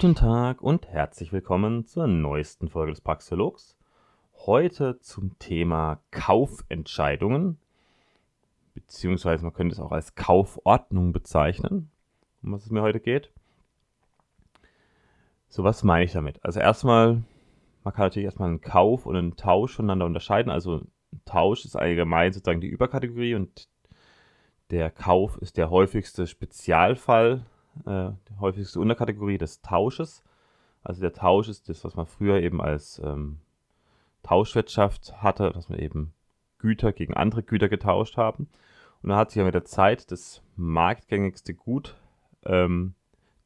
Guten Tag und herzlich willkommen zur neuesten Folge des Praxologs. Heute zum Thema Kaufentscheidungen, beziehungsweise man könnte es auch als Kaufordnung bezeichnen, um was es mir heute geht. So, was meine ich damit? Also erstmal, man kann natürlich erstmal einen Kauf und einen Tausch voneinander unterscheiden. Also ein Tausch ist allgemein sozusagen die Überkategorie und der Kauf ist der häufigste Spezialfall äh, die häufigste Unterkategorie des Tausches. Also der Tausch ist das, was man früher eben als ähm, Tauschwirtschaft hatte, dass man eben Güter gegen andere Güter getauscht haben. Und dann hat sich ja mit der Zeit das marktgängigste Gut ähm,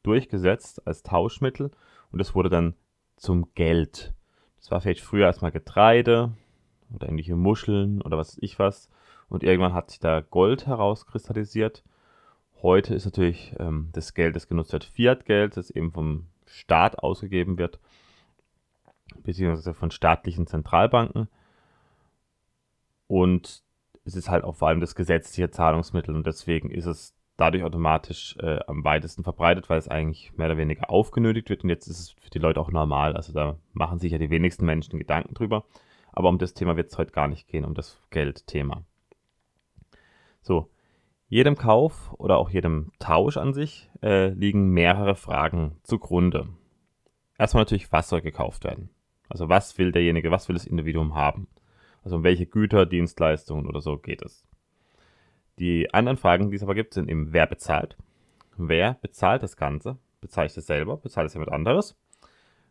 durchgesetzt als Tauschmittel und das wurde dann zum Geld. Das war vielleicht früher erstmal Getreide oder ähnliche Muscheln oder was weiß ich was. Und irgendwann hat sich da Gold herauskristallisiert Heute ist natürlich ähm, das Geld, das genutzt wird, Fiat-Geld, das eben vom Staat ausgegeben wird, beziehungsweise von staatlichen Zentralbanken. Und es ist halt auch vor allem das gesetzliche Zahlungsmittel und deswegen ist es dadurch automatisch äh, am weitesten verbreitet, weil es eigentlich mehr oder weniger aufgenötigt wird und jetzt ist es für die Leute auch normal. Also da machen sich ja die wenigsten Menschen Gedanken drüber. Aber um das Thema wird es heute gar nicht gehen, um das Geldthema. So, jedem Kauf oder auch jedem Tausch an sich äh, liegen mehrere Fragen zugrunde. Erstmal natürlich, was soll gekauft werden? Also was will derjenige, was will das Individuum haben? Also um welche Güter, Dienstleistungen oder so geht es. Die anderen Fragen, die es aber gibt, sind eben, wer bezahlt? Wer bezahlt das Ganze? Bezahlt es selber? Bezahlt es jemand anderes?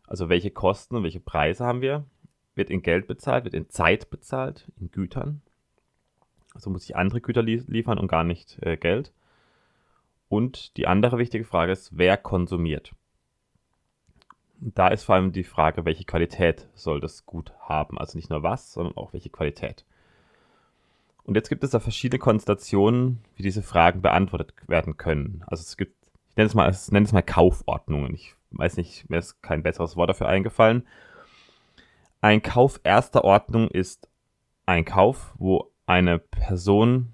Also welche Kosten und welche Preise haben wir? Wird in Geld bezahlt? Wird in Zeit bezahlt? In Gütern? Also muss ich andere Güter lie liefern und gar nicht äh, Geld. Und die andere wichtige Frage ist, wer konsumiert? Da ist vor allem die Frage, welche Qualität soll das Gut haben? Also nicht nur was, sondern auch welche Qualität. Und jetzt gibt es da verschiedene Konstellationen, wie diese Fragen beantwortet werden können. Also es gibt, ich nenne es mal, ich nenne es mal Kaufordnungen. Ich weiß nicht, mir ist kein besseres Wort dafür eingefallen. Ein Kauf erster Ordnung ist ein Kauf, wo eine Person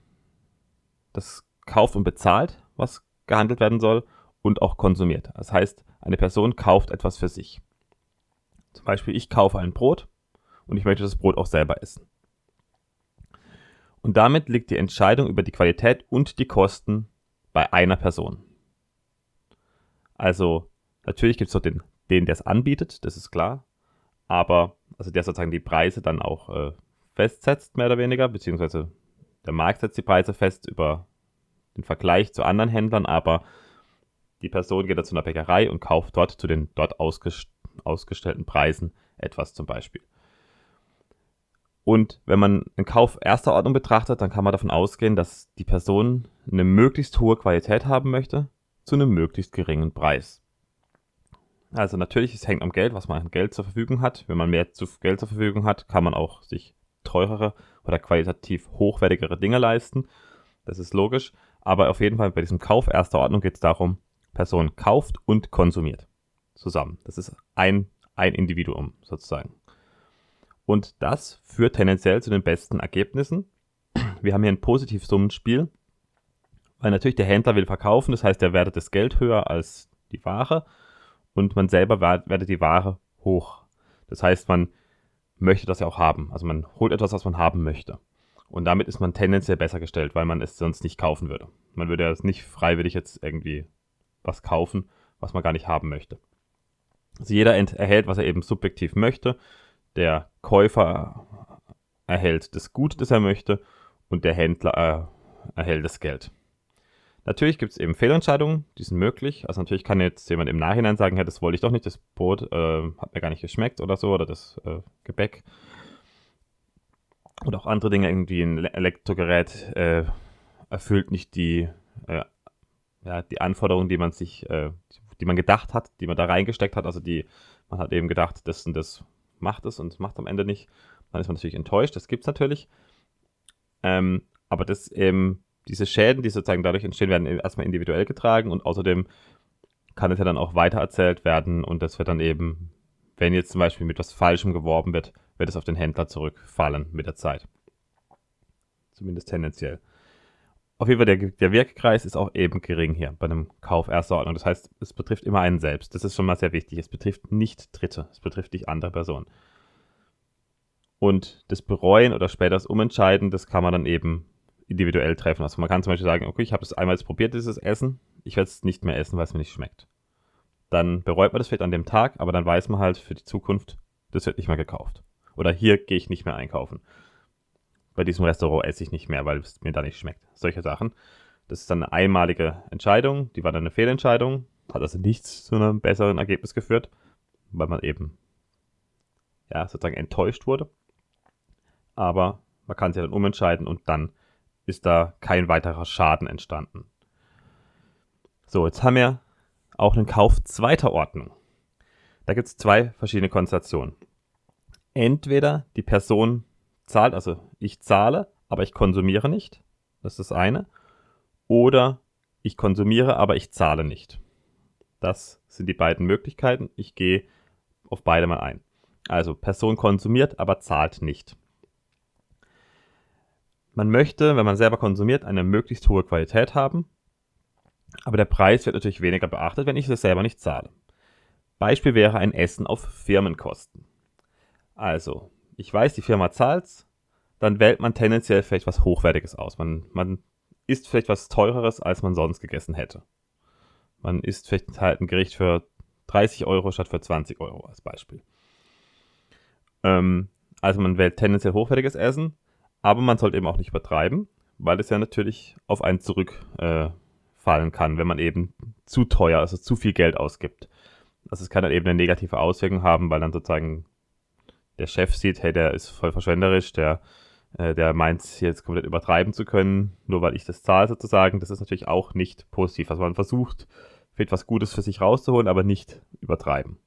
das kauft und bezahlt, was gehandelt werden soll, und auch konsumiert. Das heißt, eine Person kauft etwas für sich. Zum Beispiel, ich kaufe ein Brot und ich möchte das Brot auch selber essen. Und damit liegt die Entscheidung über die Qualität und die Kosten bei einer Person. Also, natürlich gibt es dort den, den der es anbietet, das ist klar. Aber, also der sozusagen die Preise dann auch äh, festsetzt, mehr oder weniger, beziehungsweise der Markt setzt die Preise fest über den Vergleich zu anderen Händlern, aber die Person geht dann zu einer Bäckerei und kauft dort zu den dort ausgest ausgestellten Preisen etwas zum Beispiel. Und wenn man einen Kauf erster Ordnung betrachtet, dann kann man davon ausgehen, dass die Person eine möglichst hohe Qualität haben möchte zu einem möglichst geringen Preis. Also natürlich, es hängt am Geld, was man an Geld zur Verfügung hat. Wenn man mehr Geld zur Verfügung hat, kann man auch sich teurere oder qualitativ hochwertigere Dinge leisten. Das ist logisch. Aber auf jeden Fall bei diesem Kauf erster Ordnung geht es darum, Person kauft und konsumiert. Zusammen. Das ist ein, ein Individuum sozusagen. Und das führt tendenziell zu den besten Ergebnissen. Wir haben hier ein Positivsummenspiel, weil natürlich der Händler will verkaufen, das heißt, er wertet das Geld höher als die Ware und man selber wertet die Ware hoch. Das heißt, man möchte das ja auch haben. Also man holt etwas, was man haben möchte. Und damit ist man tendenziell besser gestellt, weil man es sonst nicht kaufen würde. Man würde ja nicht freiwillig jetzt irgendwie was kaufen, was man gar nicht haben möchte. Also jeder erhält, was er eben subjektiv möchte. Der Käufer erhält das Gut, das er möchte, und der Händler äh, erhält das Geld. Natürlich gibt es eben Fehlentscheidungen, die sind möglich. Also natürlich kann jetzt jemand im Nachhinein sagen, ja, das wollte ich doch nicht, das Brot äh, hat mir gar nicht geschmeckt oder so, oder das äh, Gebäck. Oder auch andere Dinge, irgendwie ein Elektrogerät äh, erfüllt nicht die, äh, ja, die Anforderungen, die man sich, äh, die man gedacht hat, die man da reingesteckt hat. Also die, man hat eben gedacht, das und das macht es und macht am Ende nicht. Dann ist man natürlich enttäuscht, das gibt es natürlich. Ähm, aber das eben diese Schäden, die sozusagen dadurch entstehen, werden erstmal individuell getragen und außerdem kann es ja dann auch weitererzählt werden und das wird dann eben, wenn jetzt zum Beispiel mit was Falschem geworben wird, wird es auf den Händler zurückfallen mit der Zeit. Zumindest tendenziell. auf jeden Fall der, der Wirkkreis ist auch eben gering hier bei einem Kauf erster Ordnung. Das heißt, es betrifft immer einen selbst. Das ist schon mal sehr wichtig. Es betrifft nicht Dritte. Es betrifft nicht andere Personen. Und das Bereuen oder später das Umentscheiden, das kann man dann eben individuell treffen. Also man kann zum Beispiel sagen, okay, ich habe es einmal probiert, dieses Essen. Ich werde es nicht mehr essen, weil es mir nicht schmeckt. Dann bereut man das vielleicht an dem Tag, aber dann weiß man halt für die Zukunft, das wird nicht mehr gekauft. Oder hier gehe ich nicht mehr einkaufen bei diesem Restaurant esse ich nicht mehr, weil es mir da nicht schmeckt. Solche Sachen. Das ist dann eine einmalige Entscheidung, die war dann eine Fehlentscheidung, hat also nichts zu einem besseren Ergebnis geführt, weil man eben ja, sozusagen enttäuscht wurde. Aber man kann sich dann umentscheiden und dann ist da kein weiterer Schaden entstanden. So, jetzt haben wir auch einen Kauf zweiter Ordnung. Da gibt es zwei verschiedene Konstellationen. Entweder die Person zahlt, also ich zahle, aber ich konsumiere nicht. Das ist das eine. Oder ich konsumiere, aber ich zahle nicht. Das sind die beiden Möglichkeiten. Ich gehe auf beide mal ein. Also Person konsumiert, aber zahlt nicht. Man möchte, wenn man selber konsumiert, eine möglichst hohe Qualität haben, aber der Preis wird natürlich weniger beachtet, wenn ich es selber nicht zahle. Beispiel wäre ein Essen auf Firmenkosten. Also, ich weiß, die Firma zahlt's, dann wählt man tendenziell vielleicht was Hochwertiges aus. Man, man isst vielleicht was Teureres, als man sonst gegessen hätte. Man isst vielleicht halt ein Gericht für 30 Euro statt für 20 Euro als Beispiel. Ähm, also man wählt tendenziell hochwertiges Essen, aber man sollte eben auch nicht übertreiben, weil es ja natürlich auf einen zurückfallen äh, kann, wenn man eben zu teuer, also zu viel Geld ausgibt. Also es kann dann eben eine negative Auswirkung haben, weil dann sozusagen der Chef sieht, hey, der ist voll verschwenderisch, der, äh, der meint, jetzt komplett übertreiben zu können, nur weil ich das zahle sozusagen. Das ist natürlich auch nicht positiv. Also man versucht, vielleicht was Gutes für sich rauszuholen, aber nicht übertreiben.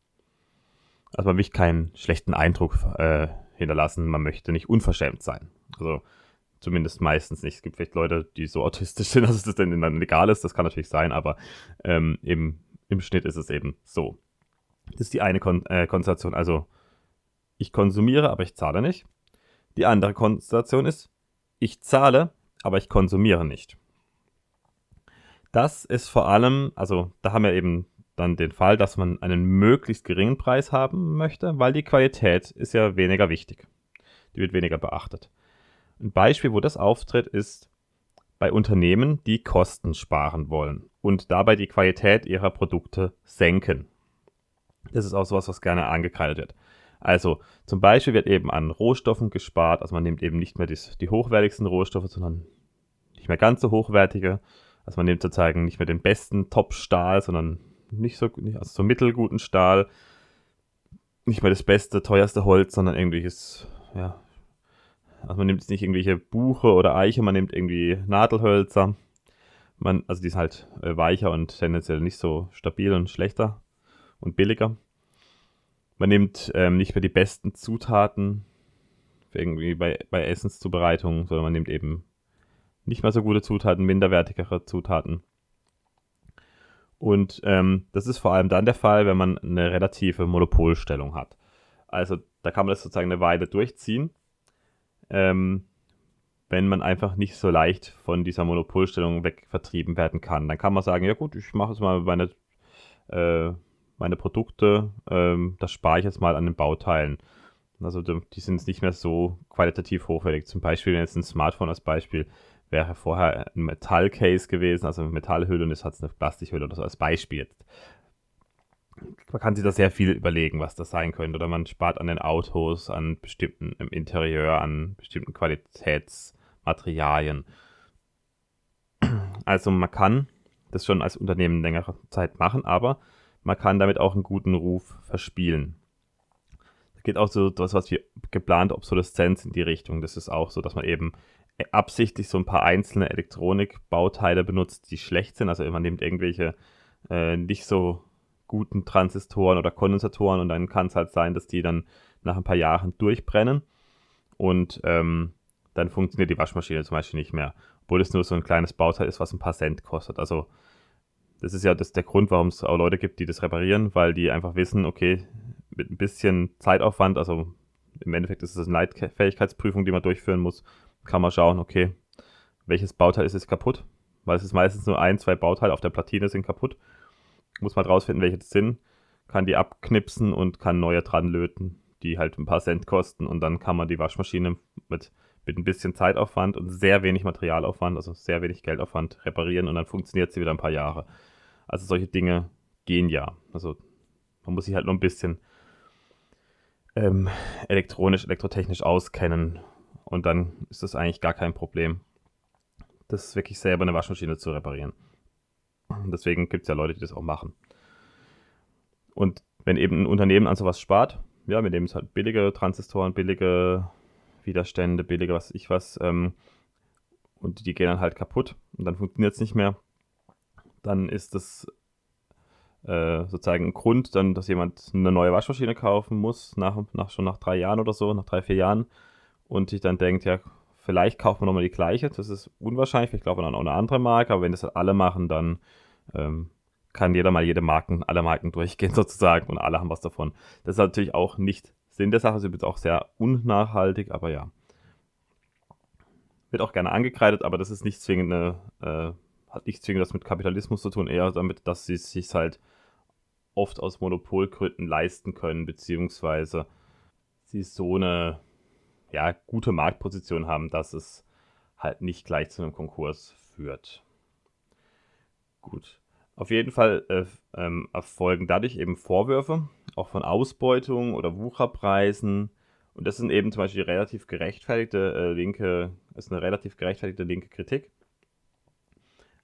Also man möchte keinen schlechten Eindruck äh, hinterlassen, man möchte nicht unverschämt sein. Also zumindest meistens nicht. Es gibt vielleicht Leute, die so autistisch sind, dass es dann legal ist, das kann natürlich sein, aber ähm, im, im Schnitt ist es eben so. Das ist die eine Kon äh, Konstellation. Also ich konsumiere, aber ich zahle nicht. Die andere Konstellation ist, ich zahle, aber ich konsumiere nicht. Das ist vor allem, also da haben wir eben dann den Fall, dass man einen möglichst geringen Preis haben möchte, weil die Qualität ist ja weniger wichtig. Die wird weniger beachtet. Ein Beispiel, wo das auftritt, ist bei Unternehmen, die Kosten sparen wollen und dabei die Qualität ihrer Produkte senken. Das ist auch sowas, was gerne angekreidet wird. Also zum Beispiel wird eben an Rohstoffen gespart, also man nimmt eben nicht mehr die, die hochwertigsten Rohstoffe, sondern nicht mehr ganz so hochwertige. Also man nimmt sozusagen nicht mehr den besten Top-Stahl, sondern nicht so, also so mittelguten Stahl. Nicht mehr das beste, teuerste Holz, sondern irgendwelches, ja. Also man nimmt jetzt nicht irgendwelche Buche oder Eiche, man nimmt irgendwie Nadelhölzer. Man, also die sind halt äh, weicher und tendenziell nicht so stabil und schlechter und billiger. Man nimmt ähm, nicht mehr die besten Zutaten irgendwie bei, bei Essenszubereitung, sondern man nimmt eben nicht mehr so gute Zutaten, minderwertigere Zutaten. Und ähm, das ist vor allem dann der Fall, wenn man eine relative Monopolstellung hat. Also da kann man das sozusagen eine Weile durchziehen, ähm, wenn man einfach nicht so leicht von dieser Monopolstellung weg vertrieben werden kann. Dann kann man sagen, ja gut, ich mache es mal meine äh, meine Produkte, ähm, das spare ich jetzt mal an den Bauteilen. Also die sind jetzt nicht mehr so qualitativ hochwertig. Zum Beispiel, jetzt ein Smartphone als Beispiel wäre vorher ein Metallcase gewesen, also eine Metallhülle und jetzt hat es eine Plastikhülle oder so als Beispiel. Man kann sich da sehr viel überlegen, was das sein könnte. Oder man spart an den Autos, an bestimmten im Interieur, an bestimmten Qualitätsmaterialien. Also man kann das schon als Unternehmen längere Zeit machen, aber man kann damit auch einen guten Ruf verspielen. Es geht auch so etwas, was wie geplante Obsoleszenz in die Richtung. Das ist auch so, dass man eben absichtlich so ein paar einzelne Elektronikbauteile benutzt, die schlecht sind. Also man nimmt irgendwelche äh, nicht so guten Transistoren oder Kondensatoren und dann kann es halt sein, dass die dann nach ein paar Jahren durchbrennen und ähm, dann funktioniert die Waschmaschine zum Beispiel nicht mehr, obwohl es nur so ein kleines Bauteil ist, was ein paar Cent kostet. Also das ist ja das, der Grund, warum es auch Leute gibt, die das reparieren, weil die einfach wissen, okay, mit ein bisschen Zeitaufwand, also im Endeffekt ist es eine Leitfähigkeitsprüfung, die man durchführen muss, kann man schauen, okay, welches Bauteil ist jetzt kaputt, weil es ist meistens nur ein, zwei Bauteile auf der Platine sind kaputt. Muss man rausfinden, welche das sind, kann die abknipsen und kann neue dran löten, die halt ein paar Cent kosten und dann kann man die Waschmaschine mit, mit ein bisschen Zeitaufwand und sehr wenig Materialaufwand, also sehr wenig Geldaufwand reparieren und dann funktioniert sie wieder ein paar Jahre. Also solche Dinge gehen ja. Also man muss sich halt nur ein bisschen ähm, elektronisch, elektrotechnisch auskennen und dann ist das eigentlich gar kein Problem, das wirklich selber eine Waschmaschine zu reparieren. Deswegen gibt es ja Leute, die das auch machen. Und wenn eben ein Unternehmen an sowas spart, ja, wir nehmen es halt billige Transistoren, billige Widerstände, billige was ich was, ähm, und die gehen dann halt kaputt und dann funktioniert es nicht mehr, dann ist das äh, sozusagen ein Grund, dann, dass jemand eine neue Waschmaschine kaufen muss, nach, nach, schon nach drei Jahren oder so, nach drei, vier Jahren, und sich dann denkt, ja, vielleicht kaufen wir nochmal die gleiche. Das ist unwahrscheinlich, vielleicht kaufen wir dann auch eine andere Marke, aber wenn das halt alle machen, dann ähm, kann jeder mal jede Marken, alle Marken durchgehen sozusagen und alle haben was davon. Das ist natürlich auch nicht Sinn der Sache, es ist auch sehr unnachhaltig, aber ja. Wird auch gerne angekreidet, aber das ist nicht zwingend eine, äh, hat nicht zwingend was mit Kapitalismus zu tun, eher damit, dass sie es sich halt oft aus Monopolgründen leisten können, beziehungsweise sie so eine ja, gute Marktposition haben, dass es halt nicht gleich zu einem Konkurs führt. Gut. Auf jeden Fall äh, ähm, erfolgen dadurch eben Vorwürfe, auch von Ausbeutung oder Wucherpreisen. Und das sind eben zum Beispiel relativ gerechtfertigte äh, linke, ist eine relativ gerechtfertigte linke Kritik.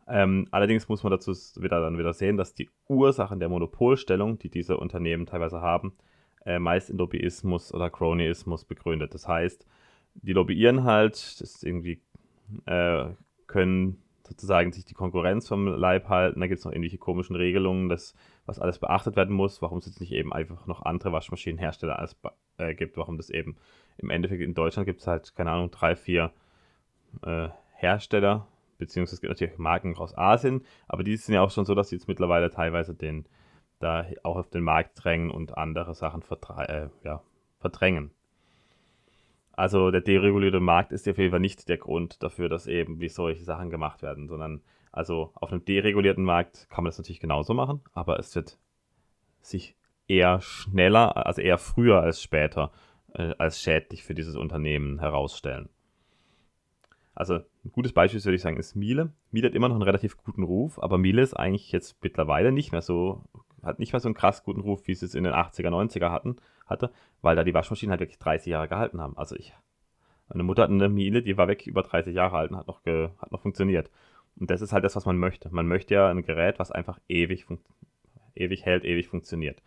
Ähm, allerdings muss man dazu wieder dann wieder sehen, dass die Ursachen der Monopolstellung, die diese Unternehmen teilweise haben, äh, meist in Lobbyismus oder Cronyismus begründet. Das heißt, die lobbyieren halt, das irgendwie äh, können sozusagen sich die Konkurrenz vom Leib halten. Da gibt es noch irgendwelche komischen Regelungen, dass, was alles beachtet werden muss, warum es jetzt nicht eben einfach noch andere Waschmaschinenhersteller als, äh, gibt, warum das eben im Endeffekt in Deutschland gibt es halt, keine Ahnung, drei, vier äh, Hersteller, beziehungsweise es gibt natürlich Marken aus Asien, aber die sind ja auch schon so, dass sie jetzt mittlerweile teilweise den, da auch auf den Markt drängen und andere Sachen äh, ja, verdrängen. Also der deregulierte Markt ist auf jeden Fall nicht der Grund dafür, dass eben wie solche Sachen gemacht werden, sondern also auf einem deregulierten Markt kann man das natürlich genauso machen, aber es wird sich eher schneller, also eher früher als später äh, als schädlich für dieses Unternehmen herausstellen. Also ein gutes Beispiel würde ich sagen ist Miele. Miele hat immer noch einen relativ guten Ruf, aber Miele ist eigentlich jetzt mittlerweile nicht mehr so, hat nicht mehr so einen krass guten Ruf, wie sie es in den 80er, 90er hatten, hatte, weil da die Waschmaschinen halt wirklich 30 Jahre gehalten haben. Also ich, meine Mutter hat eine Miele, die war weg über 30 Jahre alt und hat noch, ge, hat noch funktioniert. Und das ist halt das, was man möchte. Man möchte ja ein Gerät, was einfach ewig, ewig hält, ewig funktioniert.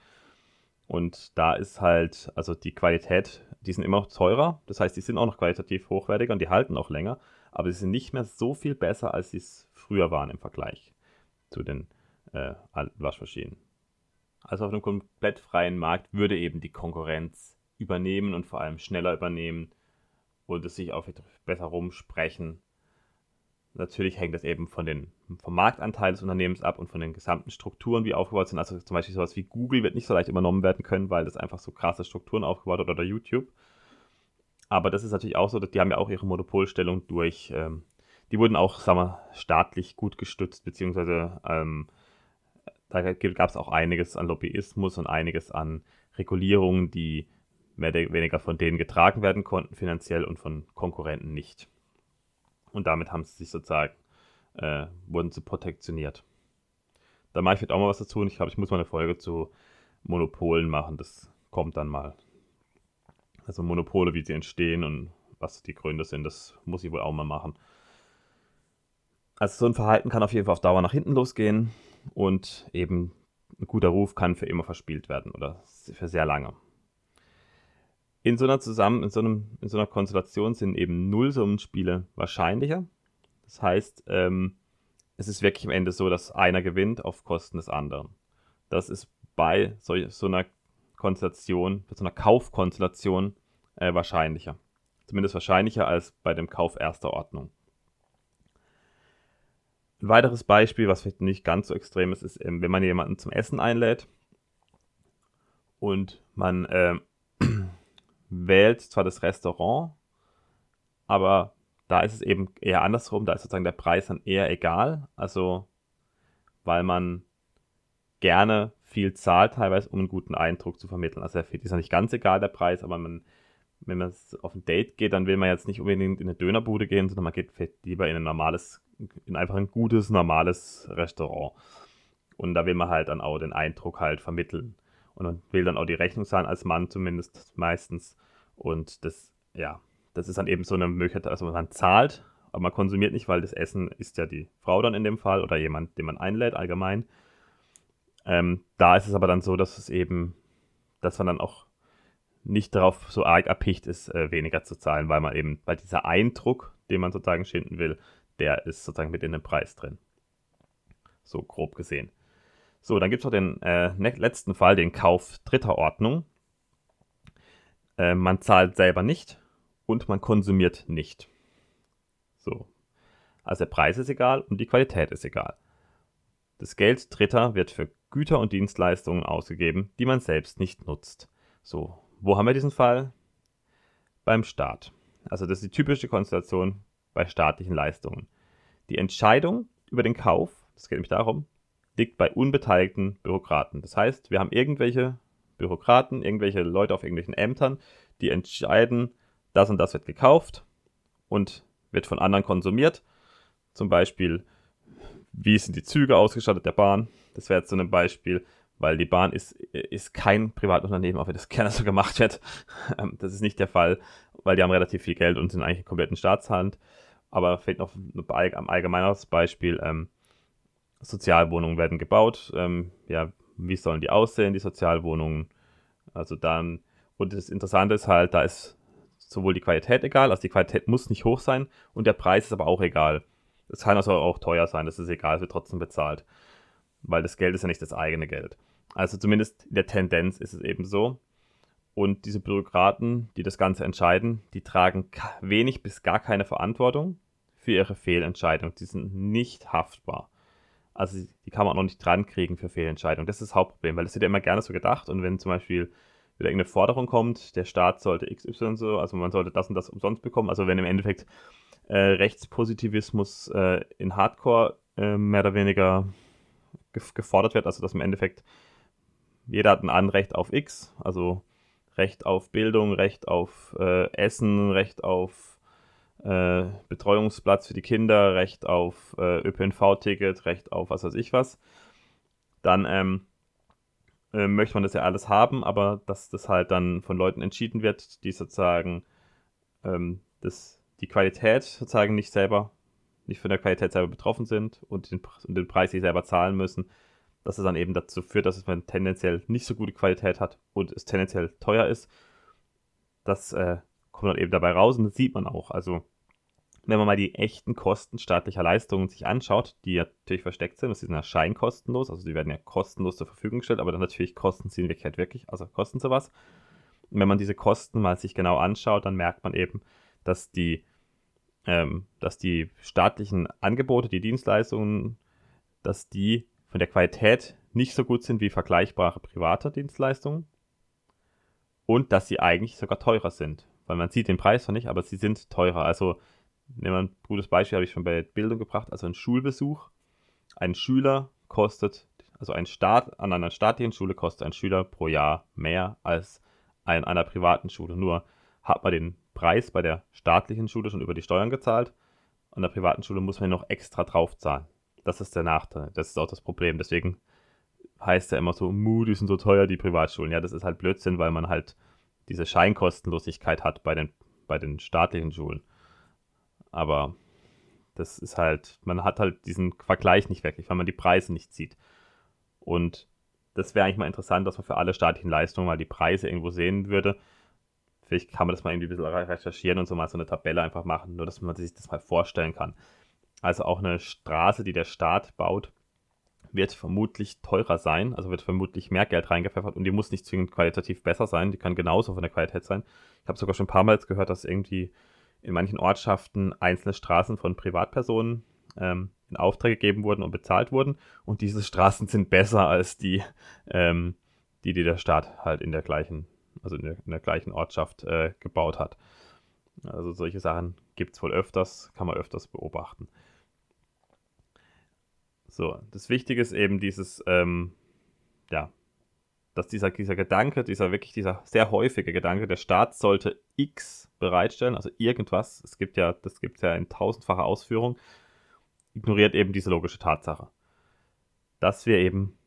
Und da ist halt, also die Qualität, die sind immer noch teurer. Das heißt, die sind auch noch qualitativ hochwertiger und die halten auch länger aber sie sind nicht mehr so viel besser, als sie es früher waren im Vergleich zu den äh, Waschmaschinen. Also auf einem komplett freien Markt würde eben die Konkurrenz übernehmen und vor allem schneller übernehmen und es sich auch besser rumsprechen. Natürlich hängt das eben von den, vom Marktanteil des Unternehmens ab und von den gesamten Strukturen, wie aufgebaut sind. Also zum Beispiel sowas wie Google wird nicht so leicht übernommen werden können, weil das einfach so krasse Strukturen aufgebaut hat oder YouTube. Aber das ist natürlich auch so, dass die haben ja auch ihre Monopolstellung durch, ähm, die wurden auch, sagen wir, staatlich gut gestützt, beziehungsweise ähm, da gab es auch einiges an Lobbyismus und einiges an Regulierungen, die mehr oder weniger von denen getragen werden konnten, finanziell und von Konkurrenten nicht. Und damit haben sie sich sozusagen, äh, wurden sie protektioniert. Da mache ich vielleicht auch mal was dazu und ich glaube, ich muss mal eine Folge zu Monopolen machen. Das kommt dann mal. Also Monopole, wie sie entstehen und was die Gründe sind, das muss ich wohl auch mal machen. Also so ein Verhalten kann auf jeden Fall auf Dauer nach hinten losgehen und eben ein guter Ruf kann für immer verspielt werden oder für sehr lange. In so einer zusammen, in so, einem, in so einer Konstellation sind eben Nullsummenspiele wahrscheinlicher. Das heißt, ähm, es ist wirklich am Ende so, dass einer gewinnt auf Kosten des anderen. Das ist bei so, so einer Konstellation, bei so einer Kaufkonstellation äh, wahrscheinlicher. Zumindest wahrscheinlicher als bei dem Kauf erster Ordnung. Ein weiteres Beispiel, was vielleicht nicht ganz so extrem ist, ist, ähm, wenn man jemanden zum Essen einlädt und man äh, wählt zwar das Restaurant, aber da ist es eben eher andersrum, da ist sozusagen der Preis dann eher egal, also weil man gerne viel zahlt, teilweise, um einen guten Eindruck zu vermitteln. Also ist ja nicht ganz egal der Preis, aber man, wenn man auf ein Date geht, dann will man jetzt nicht unbedingt in eine Dönerbude gehen, sondern man geht lieber in ein normales, in einfach ein gutes, normales Restaurant. Und da will man halt dann auch den Eindruck halt vermitteln. Und man will dann auch die Rechnung zahlen, als Mann zumindest meistens. Und das, ja, das ist dann eben so eine Möglichkeit, also man zahlt, aber man konsumiert nicht, weil das Essen ist ja die Frau dann in dem Fall oder jemand, den man einlädt allgemein. Ähm, da ist es aber dann so, dass es eben, dass man dann auch nicht darauf so arg erpicht ist, äh, weniger zu zahlen, weil man eben, weil dieser Eindruck, den man sozusagen schinden will, der ist sozusagen mit in den Preis drin. So grob gesehen. So, dann gibt es noch den äh, ne-, letzten Fall, den Kauf dritter Ordnung. Äh, man zahlt selber nicht und man konsumiert nicht. So. Also der Preis ist egal und die Qualität ist egal. Das Geld Dritter wird für Güter und Dienstleistungen ausgegeben, die man selbst nicht nutzt. So, wo haben wir diesen Fall? Beim Staat. Also das ist die typische Konstellation bei staatlichen Leistungen. Die Entscheidung über den Kauf, das geht nämlich darum, liegt bei unbeteiligten Bürokraten. Das heißt, wir haben irgendwelche Bürokraten, irgendwelche Leute auf irgendwelchen Ämtern, die entscheiden, das und das wird gekauft und wird von anderen konsumiert. Zum Beispiel, wie sind die Züge ausgestattet der Bahn? Das wäre jetzt so ein Beispiel, weil die Bahn ist, ist kein Privatunternehmen, auch wenn das gerne so gemacht wird. Ähm, das ist nicht der Fall, weil die haben relativ viel Geld und sind eigentlich in kompletten Staatshand. Aber fehlt noch ein allgemeineres Beispiel. Ähm, Sozialwohnungen werden gebaut. Ähm, ja, wie sollen die aussehen, die Sozialwohnungen? Also dann, und das Interessante ist halt, da ist sowohl die Qualität egal, also die Qualität muss nicht hoch sein und der Preis ist aber auch egal. Es kann also auch teuer sein, das ist egal, es wird trotzdem bezahlt weil das Geld ist ja nicht das eigene Geld. Also zumindest in der Tendenz ist es eben so. Und diese Bürokraten, die das Ganze entscheiden, die tragen wenig bis gar keine Verantwortung für ihre Fehlentscheidung. Die sind nicht haftbar. Also die kann man auch noch nicht dran kriegen für Fehlentscheidungen. Das ist das Hauptproblem, weil das wird ja immer gerne so gedacht. Und wenn zum Beispiel wieder irgendeine Forderung kommt, der Staat sollte XY so, also man sollte das und das umsonst bekommen. Also wenn im Endeffekt äh, Rechtspositivismus äh, in Hardcore äh, mehr oder weniger gefordert wird, also dass im Endeffekt jeder hat ein Anrecht auf X, also Recht auf Bildung, Recht auf äh, Essen, Recht auf äh, Betreuungsplatz für die Kinder, Recht auf äh, ÖPNV-Ticket, Recht auf was weiß ich was, dann ähm, äh, möchte man das ja alles haben, aber dass das halt dann von Leuten entschieden wird, die sozusagen ähm, das, die Qualität sozusagen nicht selber nicht von der Qualität selber betroffen sind und den, und den Preis nicht selber zahlen müssen, dass es dann eben dazu führt, dass man tendenziell nicht so gute Qualität hat und es tendenziell teuer ist. Das äh, kommt dann eben dabei raus und das sieht man auch. Also, wenn man mal die echten Kosten staatlicher Leistungen sich anschaut, die natürlich versteckt sind, das sind ja scheinkostenlos, also die werden ja kostenlos zur Verfügung gestellt, aber dann natürlich kosten sie in Wirklichkeit wirklich, also kosten sowas. Und wenn man diese Kosten mal sich genau anschaut, dann merkt man eben, dass die ähm, dass die staatlichen Angebote, die Dienstleistungen, dass die von der Qualität nicht so gut sind wie vergleichbare private Dienstleistungen und dass sie eigentlich sogar teurer sind. Weil man sieht den Preis noch nicht, aber sie sind teurer. Also nehmen wir ein gutes Beispiel, habe ich schon bei Bildung gebracht, also ein Schulbesuch. Ein Schüler kostet, also ein Staat an einer staatlichen Schule kostet ein Schüler pro Jahr mehr als an einer privaten Schule. Nur hat man den Preis bei der staatlichen Schule schon über die Steuern gezahlt. An der privaten Schule muss man noch extra drauf zahlen. Das ist der Nachteil. Das ist auch das Problem. Deswegen heißt ja immer so, Mu, die sind so teuer, die Privatschulen. Ja, das ist halt Blödsinn, weil man halt diese Scheinkostenlosigkeit hat bei den, bei den staatlichen Schulen. Aber das ist halt, man hat halt diesen Vergleich nicht wirklich, weil man die Preise nicht sieht. Und das wäre eigentlich mal interessant, dass man für alle staatlichen Leistungen mal die Preise irgendwo sehen würde. Vielleicht kann man das mal irgendwie ein bisschen recherchieren und so mal so eine Tabelle einfach machen, nur dass man sich das mal vorstellen kann. Also auch eine Straße, die der Staat baut, wird vermutlich teurer sein, also wird vermutlich mehr Geld reingepfeffert und die muss nicht zwingend qualitativ besser sein, die kann genauso von der Qualität sein. Ich habe sogar schon ein paar Mal gehört, dass irgendwie in manchen Ortschaften einzelne Straßen von Privatpersonen ähm, in Aufträge gegeben wurden und bezahlt wurden und diese Straßen sind besser als die, ähm, die, die der Staat halt in der gleichen also in der, in der gleichen Ortschaft äh, gebaut hat. Also solche Sachen gibt es wohl öfters, kann man öfters beobachten. So, das Wichtige ist eben dieses, ähm, ja, dass dieser, dieser Gedanke, dieser wirklich, dieser sehr häufige Gedanke, der Staat sollte X bereitstellen, also irgendwas, es gibt ja, das gibt es ja in tausendfacher Ausführung, ignoriert eben diese logische Tatsache. Dass wir eben,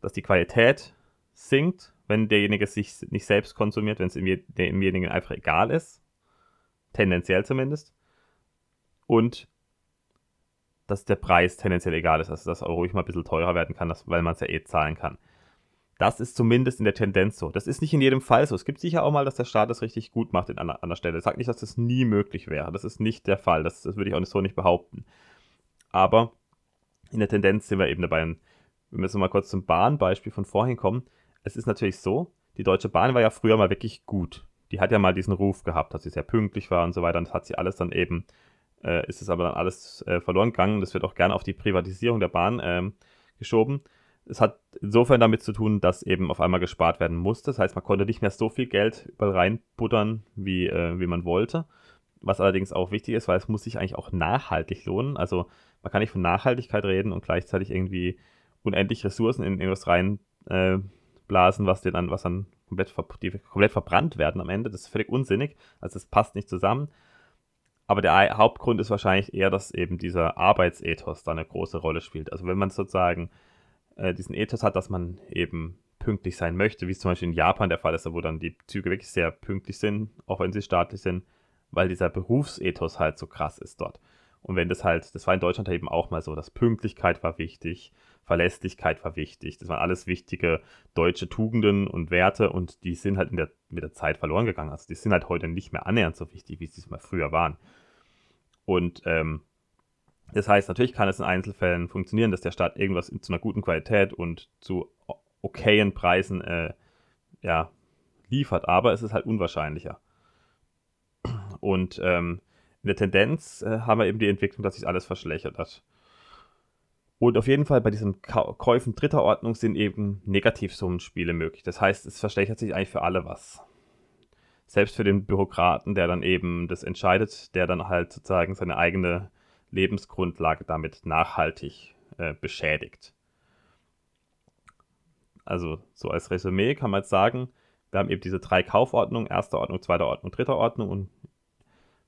dass die Qualität sinkt, wenn derjenige sich nicht selbst konsumiert, wenn es demjenigen einfach egal ist, tendenziell zumindest, und dass der Preis tendenziell egal ist, also dass er ruhig mal ein bisschen teurer werden kann, weil man es ja eh zahlen kann. Das ist zumindest in der Tendenz so. Das ist nicht in jedem Fall so. Es gibt sicher auch mal, dass der Staat das richtig gut macht in einer, einer Stelle. Ich sage nicht, dass das nie möglich wäre. Das ist nicht der Fall. Das, das würde ich auch so nicht behaupten. Aber in der Tendenz sind wir eben dabei. Und wenn wir jetzt mal kurz zum Bahnbeispiel von vorhin kommen. Es ist natürlich so, die Deutsche Bahn war ja früher mal wirklich gut. Die hat ja mal diesen Ruf gehabt, dass sie sehr pünktlich war und so weiter. Und das hat sie alles dann eben, äh, ist es aber dann alles äh, verloren gegangen. Das wird auch gerne auf die Privatisierung der Bahn ähm, geschoben es hat insofern damit zu tun, dass eben auf einmal gespart werden musste. Das heißt, man konnte nicht mehr so viel Geld überall reinbuttern, wie, äh, wie man wollte. Was allerdings auch wichtig ist, weil es muss sich eigentlich auch nachhaltig lohnen. Also man kann nicht von Nachhaltigkeit reden und gleichzeitig irgendwie unendlich Ressourcen in irgendwas reinblasen, äh, was dann, was dann komplett, ver komplett verbrannt werden am Ende. Das ist völlig unsinnig. Also das passt nicht zusammen. Aber der Hauptgrund ist wahrscheinlich eher, dass eben dieser Arbeitsethos da eine große Rolle spielt. Also wenn man sozusagen äh, diesen Ethos hat, dass man eben pünktlich sein möchte, wie es zum Beispiel in Japan der Fall ist, wo dann die Züge wirklich sehr pünktlich sind, auch wenn sie staatlich sind, weil dieser Berufsethos halt so krass ist dort. Und wenn das halt, das war in Deutschland eben auch mal so, dass Pünktlichkeit war wichtig, Verlässlichkeit war wichtig, das waren alles wichtige deutsche Tugenden und Werte und die sind halt der, mit der Zeit verloren gegangen. Also die sind halt heute nicht mehr annähernd so wichtig, wie sie es mal früher waren. Und ähm, das heißt, natürlich kann es in Einzelfällen funktionieren, dass der Staat irgendwas zu einer guten Qualität und zu okayen Preisen äh, ja, liefert, aber es ist halt unwahrscheinlicher. Und ähm, in der Tendenz äh, haben wir eben die Entwicklung, dass sich alles verschlechtert hat. Und auf jeden Fall bei diesen Käufen dritter Ordnung sind eben Negativsummenspiele möglich. Das heißt, es verschlechtert sich eigentlich für alle was. Selbst für den Bürokraten, der dann eben das entscheidet, der dann halt sozusagen seine eigene Lebensgrundlage damit nachhaltig äh, beschädigt. Also so als Resümee kann man jetzt sagen, wir haben eben diese drei Kaufordnungen, erster Ordnung, zweiter Ordnung, dritter Ordnung und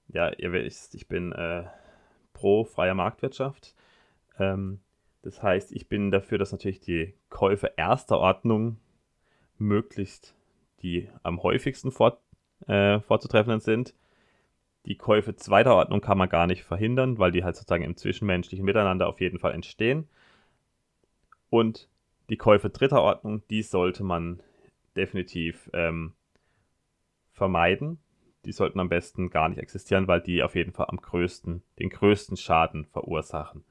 ja, ihr wisst, ich bin äh, pro freier Marktwirtschaft. Ähm, das heißt, ich bin dafür, dass natürlich die Käufe erster Ordnung möglichst die am häufigsten fort, äh, vorzutreffenden sind die Käufe zweiter Ordnung kann man gar nicht verhindern, weil die halt sozusagen im zwischenmenschlichen Miteinander auf jeden Fall entstehen. Und die Käufe dritter Ordnung, die sollte man definitiv ähm, vermeiden. Die sollten am besten gar nicht existieren, weil die auf jeden Fall am größten, den größten Schaden verursachen.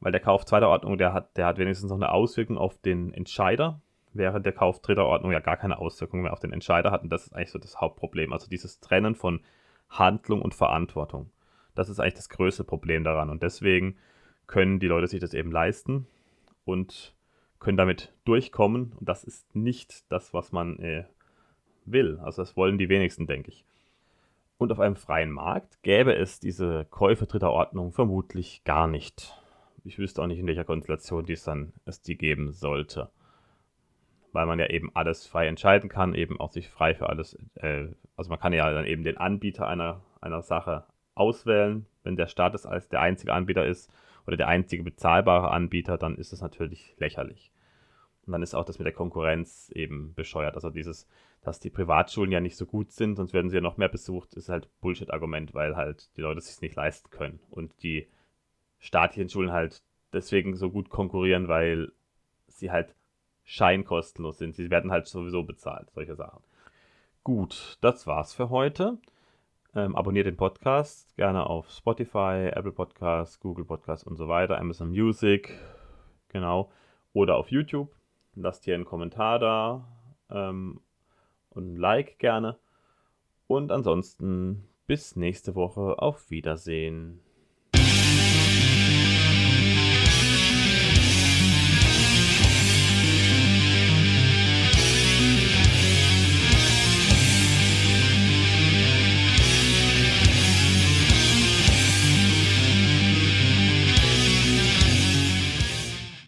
Weil der Kauf zweiter Ordnung, der hat, der hat wenigstens noch eine Auswirkung auf den Entscheider, während der Kauf dritter Ordnung ja gar keine Auswirkung mehr auf den Entscheider hat. Und das ist eigentlich so das Hauptproblem. Also dieses Trennen von Handlung und Verantwortung. Das ist eigentlich das größte Problem daran. Und deswegen können die Leute sich das eben leisten und können damit durchkommen. Und das ist nicht das, was man äh, will. Also das wollen die wenigsten, denke ich. Und auf einem freien Markt gäbe es diese Käufe dritter Ordnung vermutlich gar nicht. Ich wüsste auch nicht, in welcher Konstellation dies dann es die geben sollte. Weil man ja eben alles frei entscheiden kann, eben auch sich frei für alles äh, also man kann ja dann eben den Anbieter einer, einer Sache auswählen. Wenn der Staat es als der einzige Anbieter ist oder der einzige bezahlbare Anbieter, dann ist es natürlich lächerlich. Und dann ist auch das mit der Konkurrenz eben bescheuert. Also dieses, dass die Privatschulen ja nicht so gut sind, sonst werden sie ja noch mehr besucht, ist halt Bullshit-Argument, weil halt die Leute es sich nicht leisten können. Und die staatlichen Schulen halt deswegen so gut konkurrieren, weil sie halt scheinkostenlos sind. Sie werden halt sowieso bezahlt, solche Sachen. Gut, das war's für heute. Ähm, abonniert den Podcast gerne auf Spotify, Apple Podcasts, Google Podcasts und so weiter, Amazon Music, genau, oder auf YouTube. Lasst hier einen Kommentar da ähm, und ein Like gerne. Und ansonsten bis nächste Woche. Auf Wiedersehen.